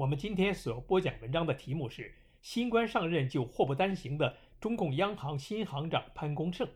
我们今天所播讲文章的题目是“新官上任就祸不单行”的中共央行新行长潘功胜。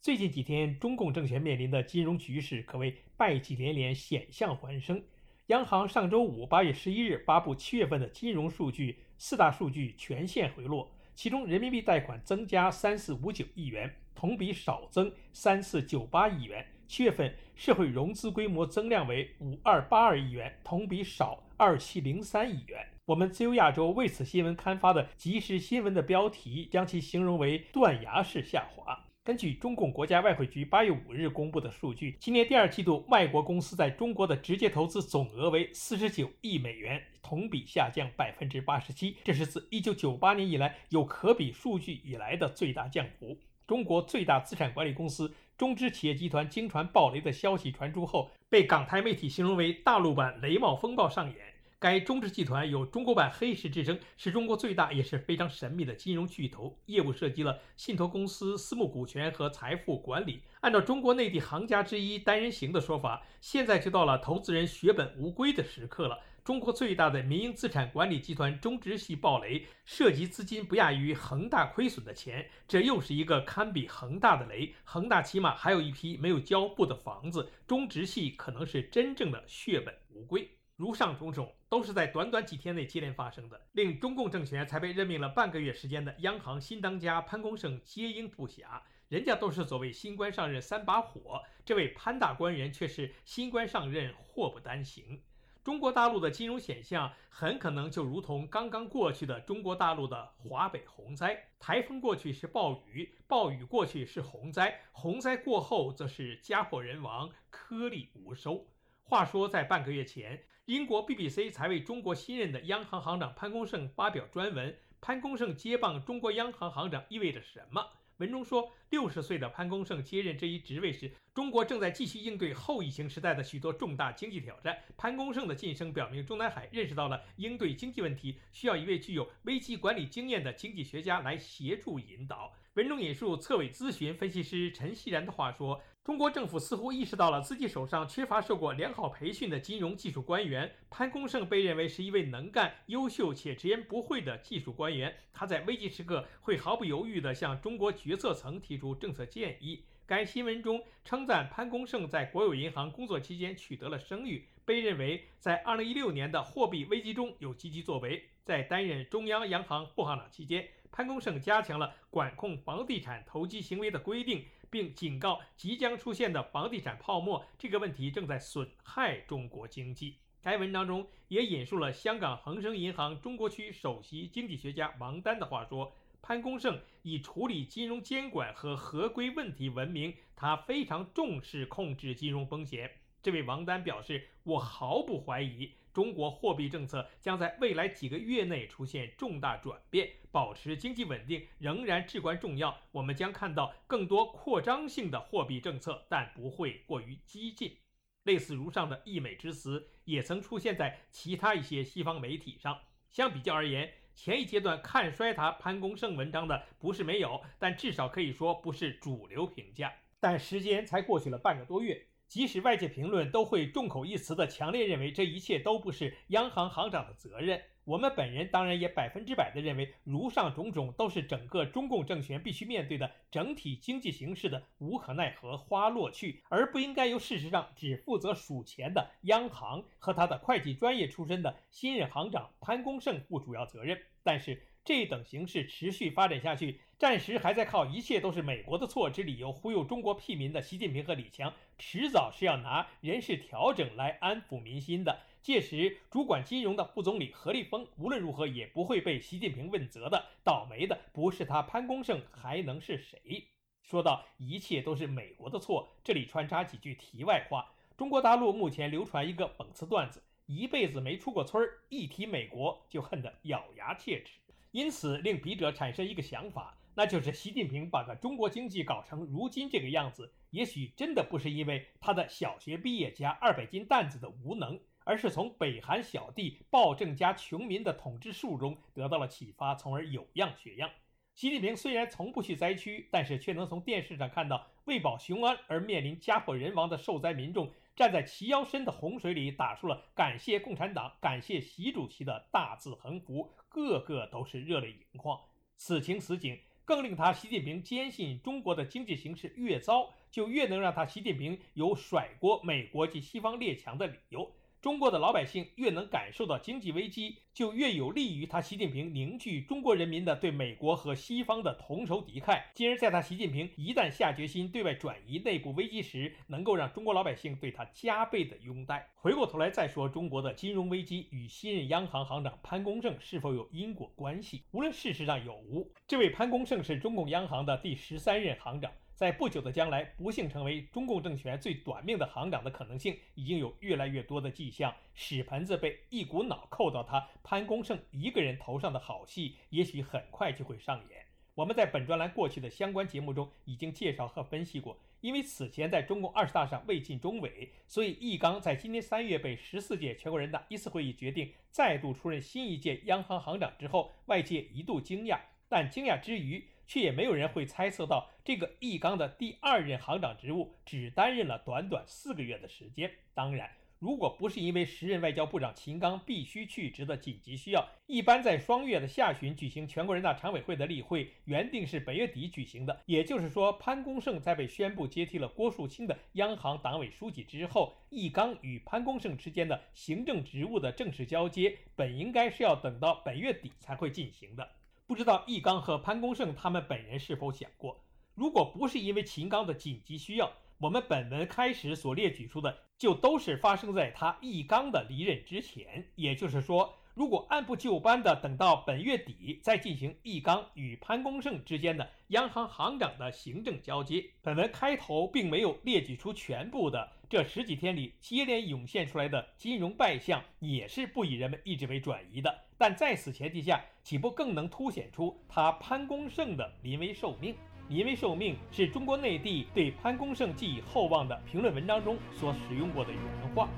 最近几天，中共政权面临的金融局势可谓败绩连连，险象环生。央行上周五八月十一日发布七月份的金融数据，四大数据全线回落，其中人民币贷款增加三四五九亿元，同比少增三四九八亿元。七月份社会融资规模增量为五二八二亿元，同比少。二七零三亿元。我们自由亚洲为此新闻刊发的即时新闻的标题，将其形容为断崖式下滑。根据中共国家外汇局八月五日公布的数据，今年第二季度外国公司在中国的直接投资总额为四十九亿美元，同比下降百分之八十七，这是自一九九八年以来有可比数据以来的最大降幅。中国最大资产管理公司中资企业集团经传暴雷的消息传出后，被港台媒体形容为大陆版雷暴风暴上演。该中资集团有“中国版黑石”之称，是中国最大也是非常神秘的金融巨头，业务涉及了信托公司、私募股权和财富管理。按照中国内地行家之一单人行的说法，现在就到了投资人血本无归的时刻了。中国最大的民营资产管理集团中植系暴雷，涉及资金不亚于恒大亏损的钱，这又是一个堪比恒大的雷。恒大起码还有一批没有交付的房子，中植系可能是真正的血本无归。如上种种都是在短短几天内接连发生的，令中共政权才被任命了半个月时间的央行新当家潘功胜接应不暇。人家都是所谓新官上任三把火，这位潘大官人却是新官上任祸不单行。中国大陆的金融险象很可能就如同刚刚过去的中国大陆的华北洪灾，台风过去是暴雨，暴雨过去是洪灾，洪灾过后则是家破人亡，颗粒无收。话说，在半个月前，英国 BBC 才为中国新任的央行行长潘功胜发表专文。潘功胜接棒中国央行行长意味着什么？文中说，六十岁的潘功胜接任这一职位时，中国正在继续应对后疫情时代的许多重大经济挑战。潘功胜的晋升表明，中南海认识到了应对经济问题需要一位具有危机管理经验的经济学家来协助引导。文中引述策委咨询分析师陈锡然的话说。中国政府似乎意识到了自己手上缺乏受过良好培训的金融技术官员。潘功胜被认为是一位能干、优秀且直言不讳的技术官员。他在危急时刻会毫不犹豫地向中国决策层提出政策建议。该新闻中称赞潘功胜在国有银行工作期间取得了声誉，被认为在2016年的货币危机中有积极作为。在担任中央央行副行长期间，潘功胜加强了管控房地产投机行为的规定。并警告，即将出现的房地产泡沫这个问题正在损害中国经济。该文章中也引述了香港恒生银行中国区首席经济学家王丹的话说：“潘功胜以处理金融监管和合规问题闻名，他非常重视控制金融风险。”这位王丹表示：“我毫不怀疑。”中国货币政策将在未来几个月内出现重大转变，保持经济稳定仍然至关重要。我们将看到更多扩张性的货币政策，但不会过于激进。类似如上的溢美之词也曾出现在其他一些西方媒体上。相比较而言，前一阶段看衰他潘功胜文章的不是没有，但至少可以说不是主流评价。但时间才过去了半个多月。即使外界评论都会众口一词的强烈认为这一切都不是央行行长的责任，我们本人当然也百分之百的认为，如上种种都是整个中共政权必须面对的整体经济形势的无可奈何花落去，而不应该由事实上只负责数钱的央行和他的会计专业出身的新任行长潘功胜负主要责任。但是。这等形势持续发展下去，暂时还在靠一切都是美国的错之理由忽悠中国屁民的习近平和李强，迟早是要拿人事调整来安抚民心的。届时，主管金融的副总理何立峰无论如何也不会被习近平问责的。倒霉的不是他潘功胜，还能是谁？说到一切都是美国的错，这里穿插几句题外话：中国大陆目前流传一个讽刺段子，一辈子没出过村儿，一提美国就恨得咬牙切齿。因此令笔者产生一个想法，那就是习近平把个中国经济搞成如今这个样子，也许真的不是因为他的小学毕业加二百斤担子的无能，而是从北韩小弟暴政加穷民的统治术中得到了启发，从而有样学样。习近平虽然从不去灾区，但是却能从电视上看到为保雄安而面临家破人亡的受灾民众，站在齐腰深的洪水里，打出了感谢共产党、感谢习主席的大字横幅，个个都是热泪盈眶。此情此景，更令他习近平坚信中国的经济形势越糟，就越能让他习近平有甩锅美国及西方列强的理由。中国的老百姓越能感受到经济危机，就越有利于他习近平凝聚中国人民的对美国和西方的同仇敌忾，进而在他习近平一旦下决心对外转移内部危机时，能够让中国老百姓对他加倍的拥戴。回过头来再说中国的金融危机与新任央行行长潘功胜是否有因果关系？无论事实上有无，这位潘功胜是中共央行的第十三任行长。在不久的将来，不幸成为中共政权最短命的行长的可能性，已经有越来越多的迹象。屎盆子被一股脑扣到他潘功胜一个人头上的好戏，也许很快就会上演。我们在本专栏过去的相关节目中已经介绍和分析过。因为此前在中共二十大上未尽中委，所以易纲在今年三月被十四届全国人大一次会议决定再度出任新一届央行行长之后，外界一度惊讶，但惊讶之余。却也没有人会猜测到，这个易纲的第二任行长职务只担任了短短四个月的时间。当然，如果不是因为时任外交部长秦刚必须去职的紧急需要，一般在双月的下旬举行全国人大常委会的例会，原定是本月底举行的。也就是说，潘功胜在被宣布接替了郭树清的央行党委书记之后，易纲与潘功胜之间的行政职务的正式交接，本应该是要等到本月底才会进行的。不知道易纲和潘功胜他们本人是否想过，如果不是因为秦刚的紧急需要，我们本文开始所列举出的就都是发生在他易纲的离任之前。也就是说，如果按部就班的等到本月底再进行易纲与潘功胜之间的央行行长的行政交接，本文开头并没有列举出全部的这十几天里接连涌现出来的金融败象，也是不以人们意志为转移的。但在此前提下，岂不更能凸显出他潘功胜的临危受命？临危受命是中国内地对潘功胜寄予厚望的评论文章中所使用过的原话。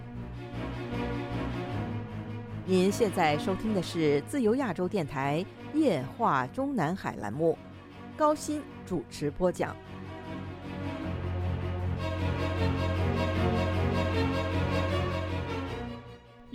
您现在收听的是自由亚洲电台夜话中南海栏目，高鑫主持播讲。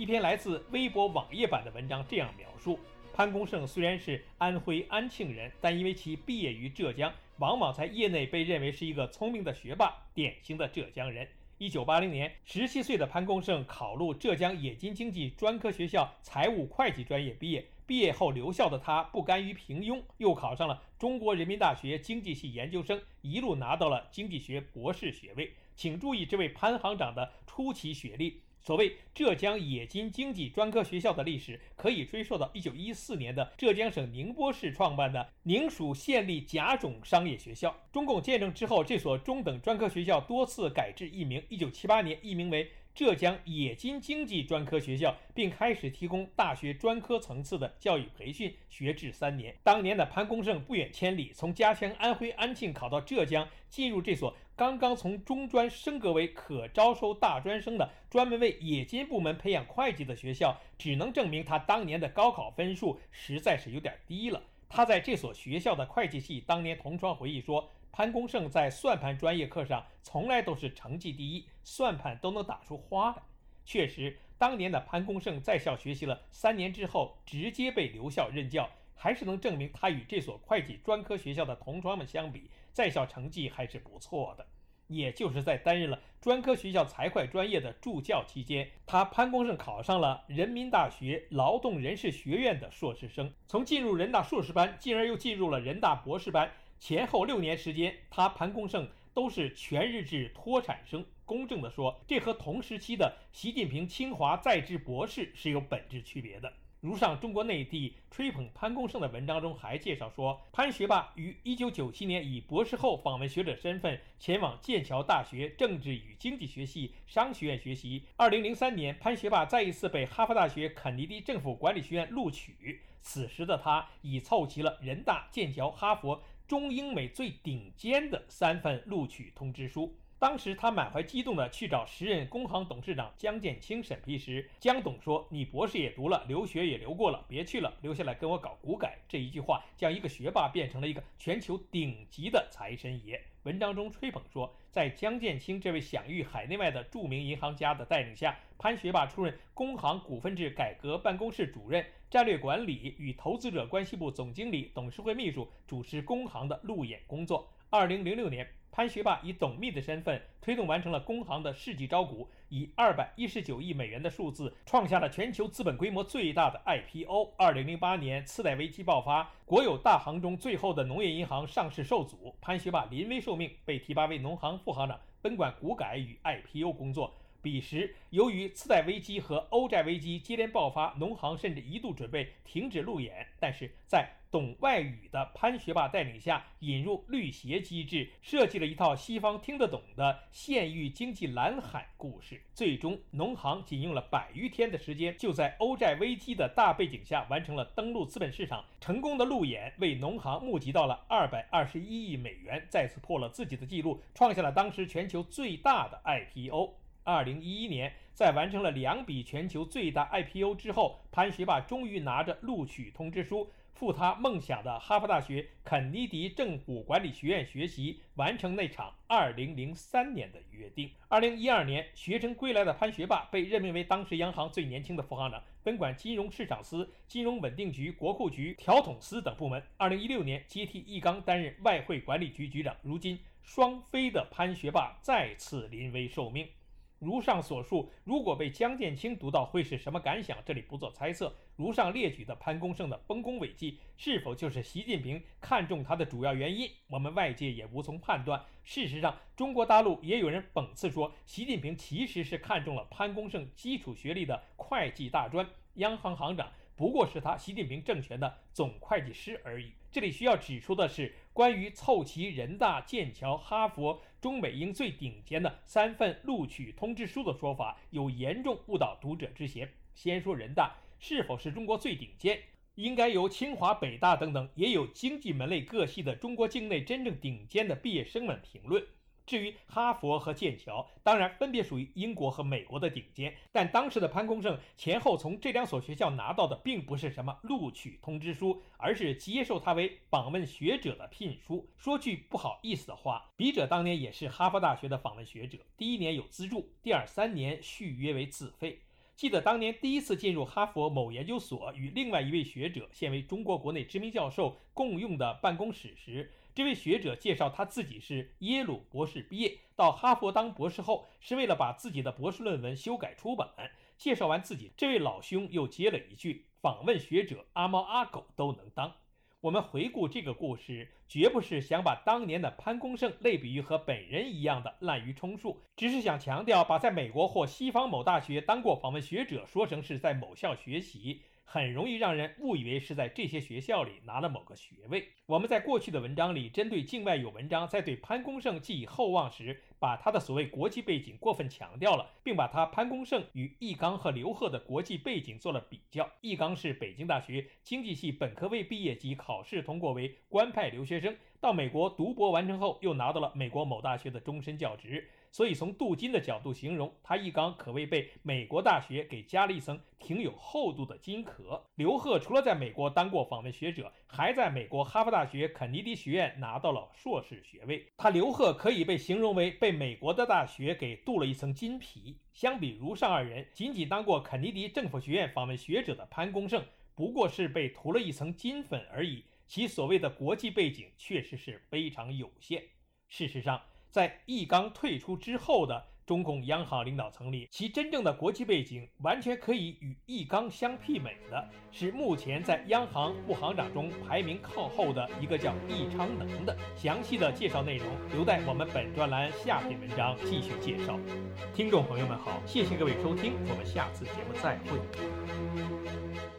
篇来自微博网页版的文章这样描述：潘功胜虽然是安徽安庆人，但因为其毕业于浙江，往往在业内被认为是一个聪明的学霸，典型的浙江人。一九八零年，十七岁的潘功胜考入浙江冶金经济专科学校财务会计专业毕业。毕业后留校的他不甘于平庸，又考上了中国人民大学经济系研究生，一路拿到了经济学博士学位。请注意这位潘行长的初期学历。所谓浙江冶金经济专科学校的历史，可以追溯到一九一四年的浙江省宁波市创办的宁蜀县立甲种商业学校。中共建政之后，这所中等专科学校多次改制易名，一九七八年易名为浙江冶金经济专科学校，并开始提供大学专科层次的教育培训，学制三年。当年的潘功胜不远千里，从家乡安徽安庆考到浙江，进入这所。刚刚从中专升格为可招收大专生的专门为冶金部门培养会计的学校，只能证明他当年的高考分数实在是有点低了。他在这所学校的会计系当年同窗回忆说，潘功胜在算盘专业课上从来都是成绩第一，算盘都能打出花来。确实，当年的潘功胜在校学习了三年之后，直接被留校任教，还是能证明他与这所会计专科学校的同窗们相比。在校成绩还是不错的，也就是在担任了专科学校财会专业的助教期间，他潘功胜考上了人民大学劳动人事学院的硕士生。从进入人大硕士班，进而又进入了人大博士班，前后六年时间，他潘功胜都是全日制脱产生。公正地说，这和同时期的习近平清华在职博士是有本质区别的。如上中国内地吹捧潘功胜的文章中还介绍说，潘学霸于1997年以博士后访问学者身份前往剑桥大学政治与经济学系商学院学习。2003年，潘学霸再一次被哈佛大学肯尼迪政府管理学院录取。此时的他已凑齐了人大、剑桥、哈佛、中英美最顶尖的三份录取通知书。当时他满怀激动地去找时任工行董事长江建清审批时，江董说：“你博士也读了，留学也留过了，别去了，留下来跟我搞股改。”这一句话将一个学霸变成了一个全球顶级的财神爷。文章中吹捧说，在江建清这位享誉海内外的著名银行家的带领下，潘学霸出任工行股份制改革办公室主任、战略管理与投资者关系部总经理、董事会秘书，主持工行的路演工作。二零零六年。潘学霸以董秘的身份推动完成了工行的世纪招股，以二百一十九亿美元的数字创下了全球资本规模最大的 IPO。二零零八年次贷危机爆发，国有大行中最后的农业银行上市受阻，潘学霸临危受命，被提拔为农行副行长，分管股改与 IPO 工作。彼时，由于次贷危机和欧债危机接连爆发，农行甚至一度准备停止路演。但是在懂外语的潘学霸带领下，引入绿鞋机制，设计了一套西方听得懂的县域经济蓝海故事。最终，农行仅用了百余天的时间，就在欧债危机的大背景下完成了登陆资本市场，成功的路演为农行募集到了二百二十一亿美元，再次破了自己的记录，创下了当时全球最大的 IPO。二零一一年，在完成了两笔全球最大 IPO 之后，潘学霸终于拿着录取通知书赴他梦想的哈佛大学肯尼迪政府管理学院学习，完成那场二零零三年的约定。二零一二年，学成归来的潘学霸被任命为当时央行最年轻的副行长，分管金融市场司、金融稳定局、国库局、调统司等部门。二零一六年，接替易纲担任外汇管理局局长。如今，双飞的潘学霸再次临危受命。如上所述，如果被江建清读到，会是什么感想？这里不做猜测。如上列举的潘功胜的丰功伟绩，是否就是习近平看中他的主要原因？我们外界也无从判断。事实上，中国大陆也有人讽刺说，习近平其实是看中了潘功胜基础学历的会计大专，央行行长不过是他习近平政权的总会计师而已。这里需要指出的是，关于凑齐人大、剑桥、哈佛。中美英最顶尖的三份录取通知书的说法有严重误导读者之嫌。先说人大是否是中国最顶尖，应该由清华、北大等等也有经济门类各系的中国境内真正顶尖的毕业生们评论。至于哈佛和剑桥，当然分别属于英国和美国的顶尖，但当时的潘功胜前后从这两所学校拿到的并不是什么录取通知书，而是接受他为访问学者的聘书。说句不好意思的话，笔者当年也是哈佛大学的访问学者，第一年有资助，第二三年续约为自费。记得当年第一次进入哈佛某研究所，与另外一位学者，现为中国国内知名教授共用的办公室时。这位学者介绍他自己是耶鲁博士毕业，到哈佛当博士后是为了把自己的博士论文修改出版。介绍完自己，这位老兄又接了一句：“访问学者，阿猫阿狗都能当。”我们回顾这个故事，绝不是想把当年的潘功胜类比于和本人一样的滥竽充数，只是想强调把在美国或西方某大学当过访问学者说成是在某校学习。很容易让人误以为是在这些学校里拿了某个学位。我们在过去的文章里，针对境外有文章在对潘功胜寄以厚望时，把他的所谓国际背景过分强调了，并把他潘功胜与易纲和刘鹤的国际背景做了比较。易纲是北京大学经济系本科未毕业及考试通过为官派留学生，到美国读博完成后，又拿到了美国某大学的终身教职。所以，从镀金的角度形容，他一缸可谓被美国大学给加了一层挺有厚度的金壳。刘鹤除了在美国当过访问学者，还在美国哈佛大学肯尼迪学院拿到了硕士学位。他刘鹤可以被形容为被美国的大学给镀了一层金皮。相比如上二人，仅仅当过肯尼迪政府学院访问学者的潘功胜，不过是被涂了一层金粉而已。其所谓的国际背景确实是非常有限。事实上。在易纲退出之后的中共央行领导层里，其真正的国际背景完全可以与易纲相媲美的是目前在央行副行长中排名靠后的一个叫易昌能的。详细的介绍内容留待我们本专栏下篇文章继续介绍。听众朋友们好，谢谢各位收听，我们下次节目再会。